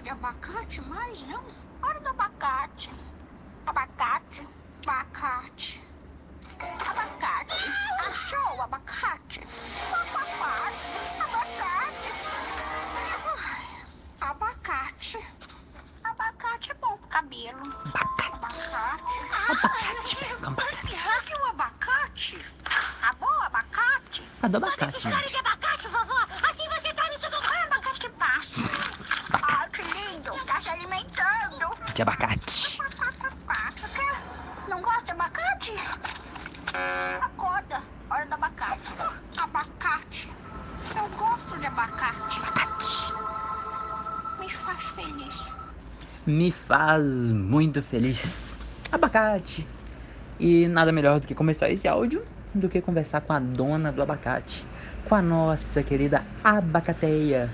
gosta de abacate mais, não? Hora do abacate. Abacate, abacate. Abacate. Achou o abacate? Abacate, abacate. Ai, abacate. Abacate é bom pro cabelo. Abacate. Abacate. Abacate, abacate. O abacate? A boa abacate? Cadê o abacate, História gente? de abacate, vovó. Assim você tá no seu Qual abacate que passa? Ah, que lindo. Tá se alimentando. De abacate. Não gosta de abacate? Acorda. Hora do abacate. Abacate. Eu gosto de abacate. Abacate. Me faz feliz. Me faz muito feliz. Abacate. E nada melhor do que começar esse áudio do que conversar com a dona do abacate. Com a nossa querida abacateia.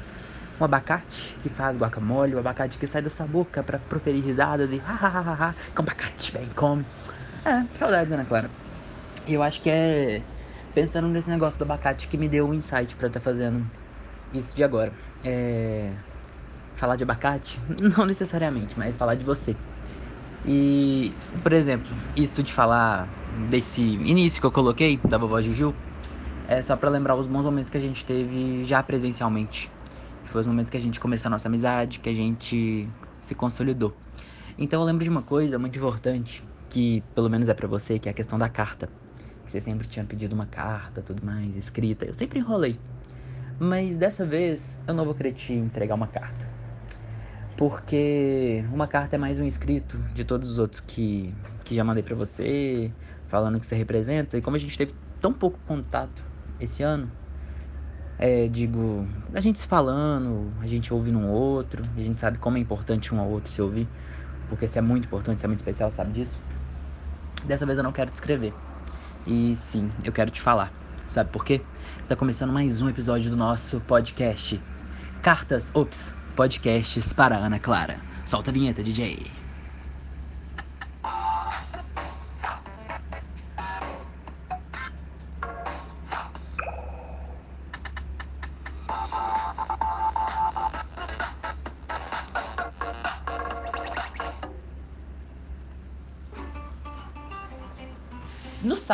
Um abacate que faz guacamole, o abacate que sai da sua boca pra proferir risadas e ha. Com abacate, bem, come. É, saudades, Ana Clara. E eu acho que é pensando nesse negócio do abacate que me deu um insight pra estar fazendo isso de agora. É. Falar de abacate? Não necessariamente, mas falar de você. E, por exemplo, isso de falar desse início que eu coloquei da vovó Juju é só pra lembrar os bons momentos que a gente teve já presencialmente. Que foi os momentos que a gente começou a nossa amizade, que a gente se consolidou. Então eu lembro de uma coisa muito importante, que pelo menos é pra você, que é a questão da carta. Que você sempre tinha pedido uma carta, tudo mais, escrita. Eu sempre enrolei. Mas dessa vez eu não vou querer te entregar uma carta. Porque uma carta é mais um escrito de todos os outros que, que já mandei pra você, falando que você representa. E como a gente teve tão pouco contato esse ano, é, digo, a gente se falando, a gente ouvindo um outro, a gente sabe como é importante um ao outro se ouvir, porque isso é muito importante, isso é muito especial, sabe disso? Dessa vez eu não quero te escrever. E sim, eu quero te falar. Sabe por quê? Tá começando mais um episódio do nosso podcast. Cartas, ops, podcasts para Ana Clara. Solta a vinheta, DJ.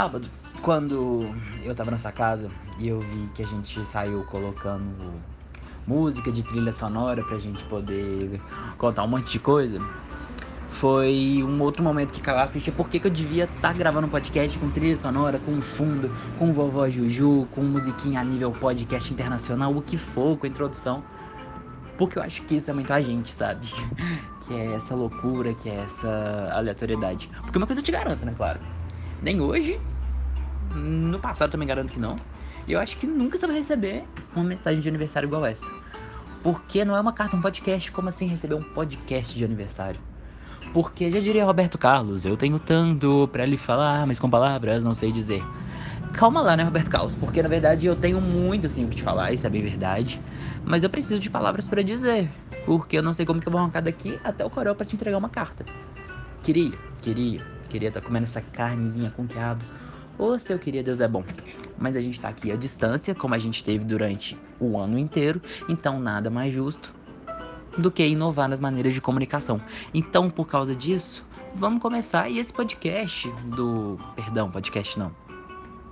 Sábado, quando eu tava nessa casa e eu vi que a gente saiu colocando música de trilha sonora pra gente poder contar um monte de coisa, foi um outro momento que caiu a ficha por que eu devia estar gravando um podcast com trilha sonora, com fundo, com vovó Juju, com musiquinha a nível podcast internacional, o que for, com introdução. Porque eu acho que isso é muito a gente, sabe? Que é essa loucura, que é essa aleatoriedade. Porque uma coisa eu te garanto, né, claro? Nem hoje, no passado também garanto que não. Eu acho que nunca você vai receber uma mensagem de aniversário igual essa. Porque não é uma carta, um podcast. Como assim receber um podcast de aniversário? Porque já diria Roberto Carlos, eu tenho tanto pra lhe falar, mas com palavras não sei dizer. Calma lá, né, Roberto Carlos? Porque na verdade eu tenho muito sim o que te falar, isso é bem verdade. Mas eu preciso de palavras pra dizer. Porque eu não sei como que eu vou arrancar daqui até o Corel pra te entregar uma carta. Queria, queria, queria estar comendo essa carnezinha com quiabo. Ou se eu queria, Deus é bom. Mas a gente tá aqui à distância, como a gente teve durante o ano inteiro. Então nada mais justo do que inovar nas maneiras de comunicação. Então, por causa disso, vamos começar. E esse podcast do. Perdão, podcast não.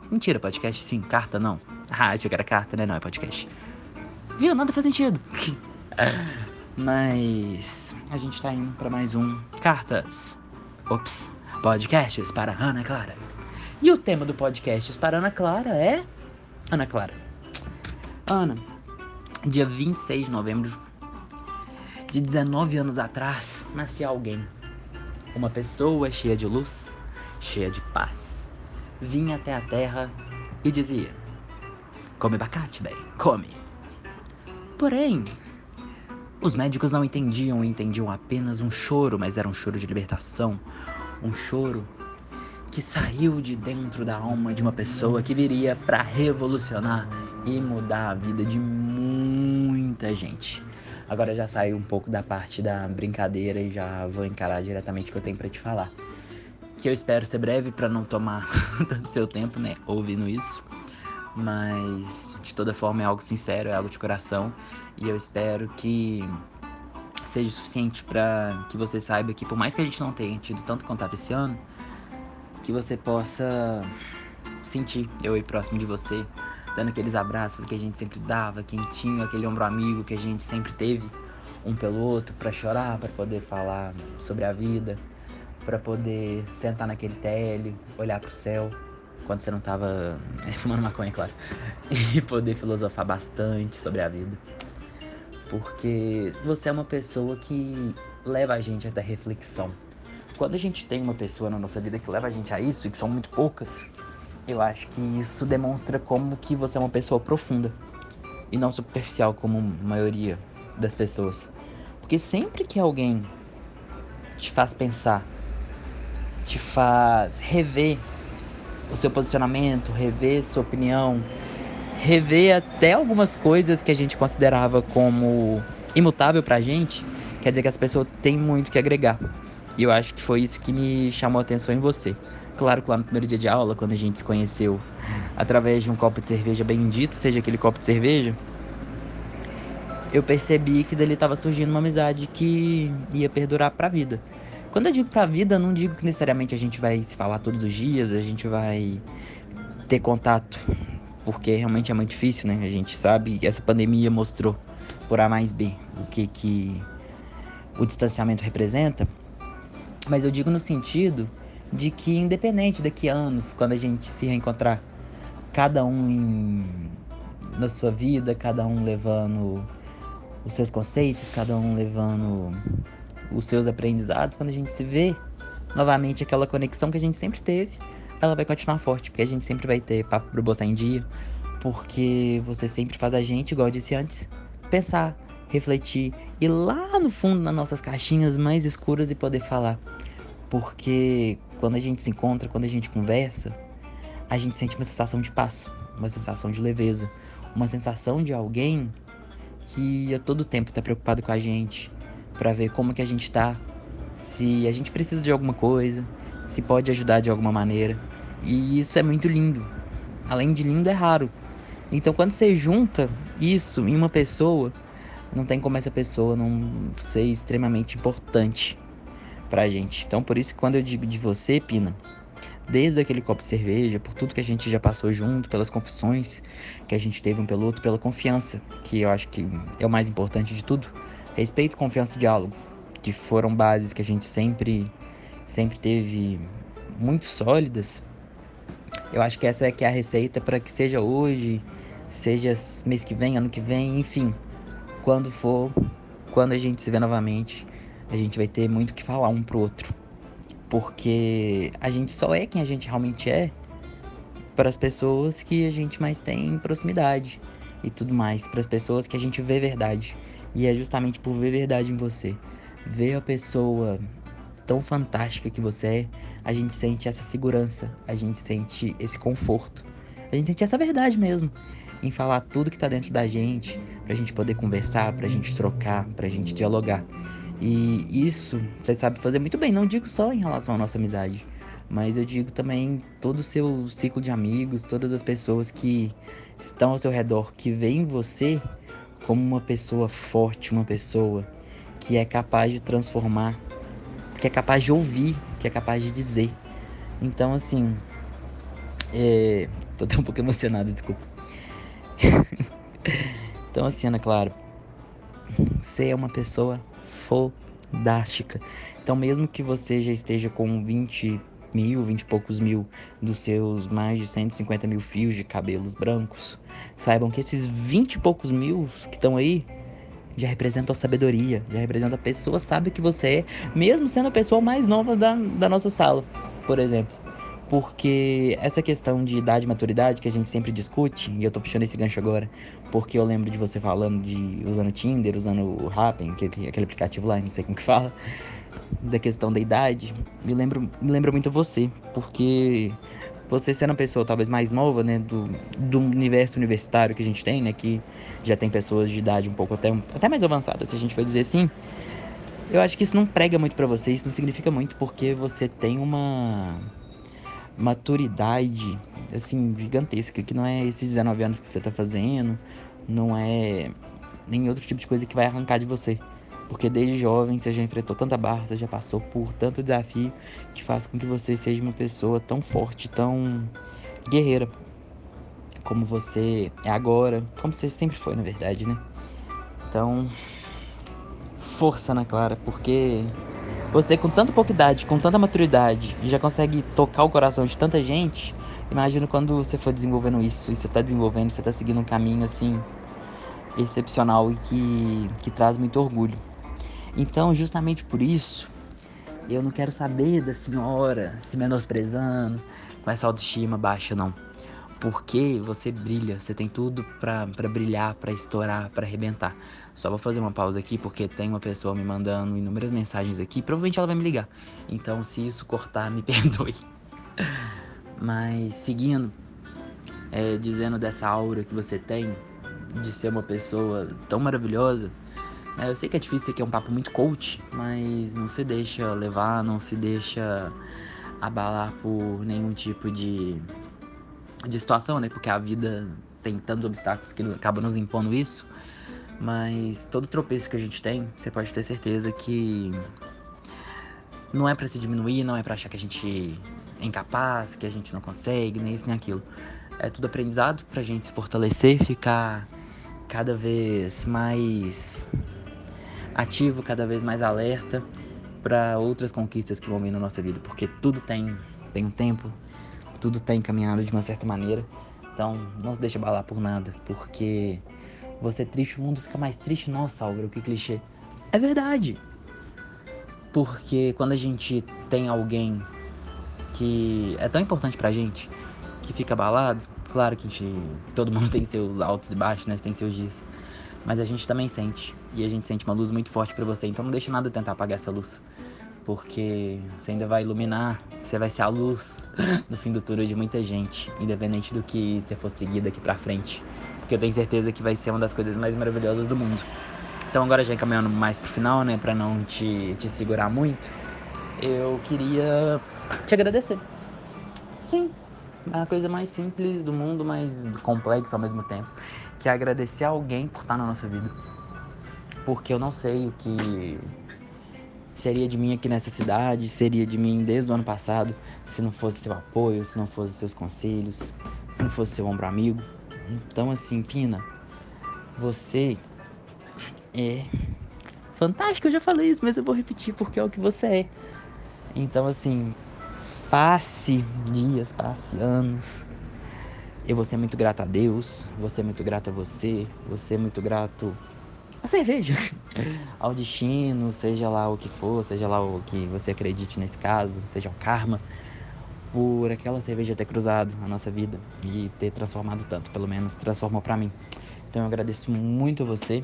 Mentira, podcast sim, carta não. Ah, achei que era carta, né? Não, é podcast. Viu? Nada faz sentido. Mas a gente tá indo pra mais um Cartas. Ops. Podcasts para Ana Clara. E o tema do Podcasts para Ana Clara é. Ana Clara. Ana, dia 26 de novembro de 19 anos atrás, nascia alguém. Uma pessoa cheia de luz, cheia de paz. Vinha até a terra e dizia: Come abacate, bem, come. Porém, os médicos não entendiam, entendiam apenas um choro, mas era um choro de libertação. Um choro que saiu de dentro da alma de uma pessoa que viria para revolucionar e mudar a vida de muita gente. Agora já saí um pouco da parte da brincadeira e já vou encarar diretamente o que eu tenho para te falar. Que eu espero ser breve para não tomar tanto seu tempo, né, ouvindo isso. Mas de toda forma é algo sincero, é algo de coração e eu espero que seja suficiente para que você saiba que por mais que a gente não tenha tido tanto contato esse ano, que você possa sentir eu aí próximo de você, dando aqueles abraços que a gente sempre dava, quentinho, aquele ombro amigo que a gente sempre teve um pelo outro para chorar, para poder falar sobre a vida, para poder sentar naquele tele, olhar pro céu quando você não tava fumando maconha, claro, e poder filosofar bastante sobre a vida. Porque você é uma pessoa que leva a gente até reflexão. Quando a gente tem uma pessoa na nossa vida que leva a gente a isso, e que são muito poucas, eu acho que isso demonstra como que você é uma pessoa profunda e não superficial como a maioria das pessoas. Porque sempre que alguém te faz pensar, te faz rever o seu posicionamento, rever sua opinião, rever até algumas coisas que a gente considerava como imutável pra gente, quer dizer que as pessoas têm muito que agregar. E eu acho que foi isso que me chamou a atenção em você. Claro que lá no primeiro dia de aula, quando a gente se conheceu através de um copo de cerveja bendito, seja aquele copo de cerveja, eu percebi que dali estava surgindo uma amizade que ia perdurar para a vida. Quando eu digo para a vida, não digo que necessariamente a gente vai se falar todos os dias, a gente vai ter contato, porque realmente é muito difícil, né? A gente sabe essa pandemia mostrou por A mais B o que que o distanciamento representa. Mas eu digo no sentido de que independente daqui a anos, quando a gente se reencontrar, cada um em, na sua vida, cada um levando os seus conceitos, cada um levando os seus aprendizados, quando a gente se vê novamente aquela conexão que a gente sempre teve, ela vai continuar forte, porque a gente sempre vai ter papo para botar em dia, porque você sempre faz a gente, igual eu disse antes, pensar, refletir e lá no fundo nas nossas caixinhas mais escuras e poder falar. Porque quando a gente se encontra, quando a gente conversa, a gente sente uma sensação de paz, uma sensação de leveza, uma sensação de alguém que a todo tempo está preocupado com a gente, para ver como que a gente tá, se a gente precisa de alguma coisa, se pode ajudar de alguma maneira. E isso é muito lindo. Além de lindo, é raro. Então, quando você junta isso em uma pessoa, não tem como essa pessoa não ser extremamente importante pra gente. Então, por isso que quando eu digo de você, Pina, desde aquele copo de cerveja, por tudo que a gente já passou junto, pelas confissões que a gente teve um pelo outro, pela confiança, que eu acho que é o mais importante de tudo. Respeito, confiança e diálogo, que foram bases que a gente sempre sempre teve muito sólidas. Eu acho que essa é que é a receita para que seja hoje, seja mês que vem, ano que vem, enfim, quando for, quando a gente se vê novamente, a gente vai ter muito que falar um pro outro. Porque a gente só é quem a gente realmente é para as pessoas que a gente mais tem proximidade e tudo mais, para as pessoas que a gente vê verdade. E é justamente por ver verdade em você, ver a pessoa tão fantástica que você é, a gente sente essa segurança, a gente sente esse conforto, a gente sente essa verdade mesmo em falar tudo que tá dentro da gente, pra gente poder conversar, pra gente trocar, pra gente dialogar. E isso você sabe fazer muito bem, não digo só em relação à nossa amizade, mas eu digo também todo o seu ciclo de amigos, todas as pessoas que estão ao seu redor, que veem você como uma pessoa forte, uma pessoa que é capaz de transformar, que é capaz de ouvir, que é capaz de dizer. Então, assim, é... tô até um pouco emocionado, desculpa. então, assim, Ana Clara, você é uma pessoa fodástica. Então, mesmo que você já esteja com 20 mil, 20 e poucos mil dos seus mais de 150 mil fios de cabelos brancos, saibam que esses 20 e poucos mil que estão aí já representam a sabedoria, já representam a pessoa sabe que você é, mesmo sendo a pessoa mais nova da, da nossa sala, por exemplo. Porque essa questão de idade e maturidade que a gente sempre discute, e eu tô puxando esse gancho agora, porque eu lembro de você falando de usando Tinder, usando o Happn, aquele, aquele aplicativo lá, não sei como que fala, da questão da idade, me lembra, me lembra muito você, porque você sendo uma pessoa talvez mais nova, né, do, do universo universitário que a gente tem, né, que já tem pessoas de idade um pouco até, até mais avançada, se a gente for dizer assim, eu acho que isso não prega muito para você, isso não significa muito porque você tem uma maturidade assim gigantesca, que não é esses 19 anos que você tá fazendo, não é nem outro tipo de coisa que vai arrancar de você. Porque desde jovem você já enfrentou tanta barra, você já passou por tanto desafio que faz com que você seja uma pessoa tão forte, tão guerreira como você é agora, como você sempre foi, na verdade, né? Então, força, Ana Clara, porque você com tanta pouca idade, com tanta maturidade, já consegue tocar o coração de tanta gente. Imagina quando você for desenvolvendo isso, e você tá desenvolvendo, você tá seguindo um caminho assim excepcional e que, que traz muito orgulho. Então, justamente por isso, eu não quero saber da senhora se menosprezando, com essa autoestima baixa, não. Porque você brilha, você tem tudo pra brilhar, pra estourar, pra arrebentar. Só vou fazer uma pausa aqui porque tem uma pessoa me mandando inúmeras mensagens aqui. Provavelmente ela vai me ligar. Então, se isso cortar, me perdoe. Mas seguindo, é, dizendo dessa aura que você tem de ser uma pessoa tão maravilhosa. É, eu sei que é difícil, isso aqui é um papo muito coach, mas não se deixa levar, não se deixa abalar por nenhum tipo de, de situação, né? Porque a vida tem tantos obstáculos que acaba nos impondo isso. Mas todo tropeço que a gente tem, você pode ter certeza que não é para se diminuir, não é para achar que a gente é incapaz, que a gente não consegue, nem isso nem aquilo. É tudo aprendizado pra gente se fortalecer, ficar cada vez mais ativo, cada vez mais alerta para outras conquistas que vão vir na nossa vida, porque tudo tem tem um tempo, tudo tem caminhado de uma certa maneira. Então, não se deixe abalar por nada, porque você é triste, o mundo fica mais triste. Nossa, Álvaro, que clichê. É verdade. Porque quando a gente tem alguém que é tão importante pra gente, que fica abalado, Claro que gente, todo mundo tem seus altos e baixos, né? Tem seus dias. Mas a gente também sente. E a gente sente uma luz muito forte para você. Então não deixe nada tentar apagar essa luz. Porque você ainda vai iluminar. Você vai ser a luz no fim do túnel de muita gente. Independente do que você for seguir daqui pra frente. Porque eu tenho certeza que vai ser uma das coisas mais maravilhosas do mundo. Então agora já encaminhando mais pro final, né? Pra não te, te segurar muito. Eu queria te agradecer. Sim, é a coisa mais simples do mundo, mais complexa ao mesmo tempo, que é agradecer a alguém por estar na nossa vida. Porque eu não sei o que seria de mim aqui nessa cidade, seria de mim desde o ano passado, se não fosse seu apoio, se não fosse seus conselhos, se não fosse seu ombro amigo. Então assim, Pina, você é fantástico, eu já falei isso, mas eu vou repetir porque é o que você é. Então assim, passe dias, passe anos. Eu vou ser muito grato a Deus, vou ser muito grato a você, vou ser muito grato à cerveja, ao destino, seja lá o que for, seja lá o que você acredite nesse caso, seja o karma, por aquela cerveja ter cruzado a nossa vida e ter transformado tanto, pelo menos transformou para mim. Então eu agradeço muito a você.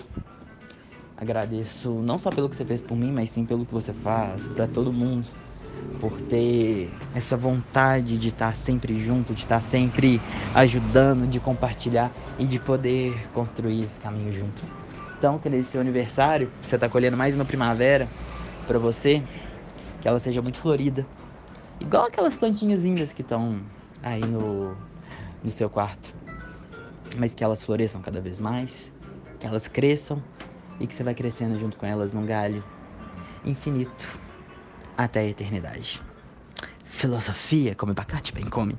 Agradeço não só pelo que você fez por mim, mas sim pelo que você faz para todo mundo por ter essa vontade de estar sempre junto, de estar sempre ajudando, de compartilhar e de poder construir esse caminho junto. Então, nesse seu aniversário, você está colhendo mais uma primavera para você, que ela seja muito florida, igual aquelas plantinhas lindas que estão aí no, no seu quarto, mas que elas floresçam cada vez mais, que elas cresçam e que você vai crescendo junto com elas num galho infinito até a eternidade. Filosofia, come abacate, bem come.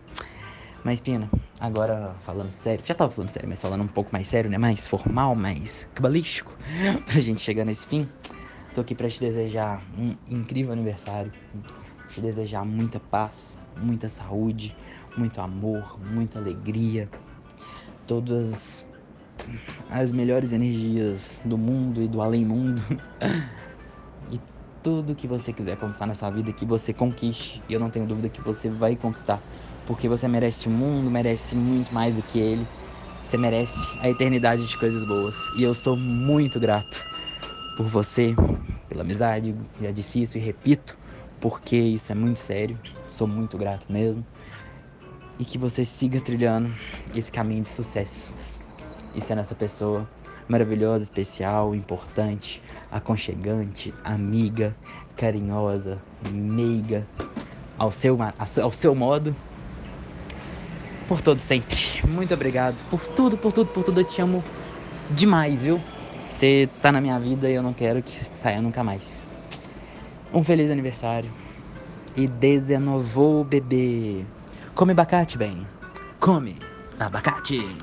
Mas, Pina, agora falando sério, já tava falando sério, mas falando um pouco mais sério, né? Mais formal, mais cabalístico, pra gente chegar nesse fim. Tô aqui pra te desejar um incrível aniversário, te desejar muita paz, muita saúde, muito amor, muita alegria, todas as melhores energias do mundo e do além-mundo. e tudo que você quiser conquistar na sua vida, que você conquiste. E eu não tenho dúvida que você vai conquistar. Porque você merece o mundo, merece muito mais do que ele. Você merece a eternidade de coisas boas. E eu sou muito grato por você, pela amizade. Já disse isso e repito, porque isso é muito sério. Sou muito grato mesmo. E que você siga trilhando esse caminho de sucesso. E sendo essa pessoa maravilhosa, especial, importante, aconchegante, amiga, carinhosa, meiga, ao seu, ao seu modo. Por todo sempre. Muito obrigado por tudo, por tudo, por tudo. Eu te amo demais, viu? Você tá na minha vida e eu não quero que saia nunca mais. Um feliz aniversário. E desenovou o bebê. Come abacate, bem. Come abacate.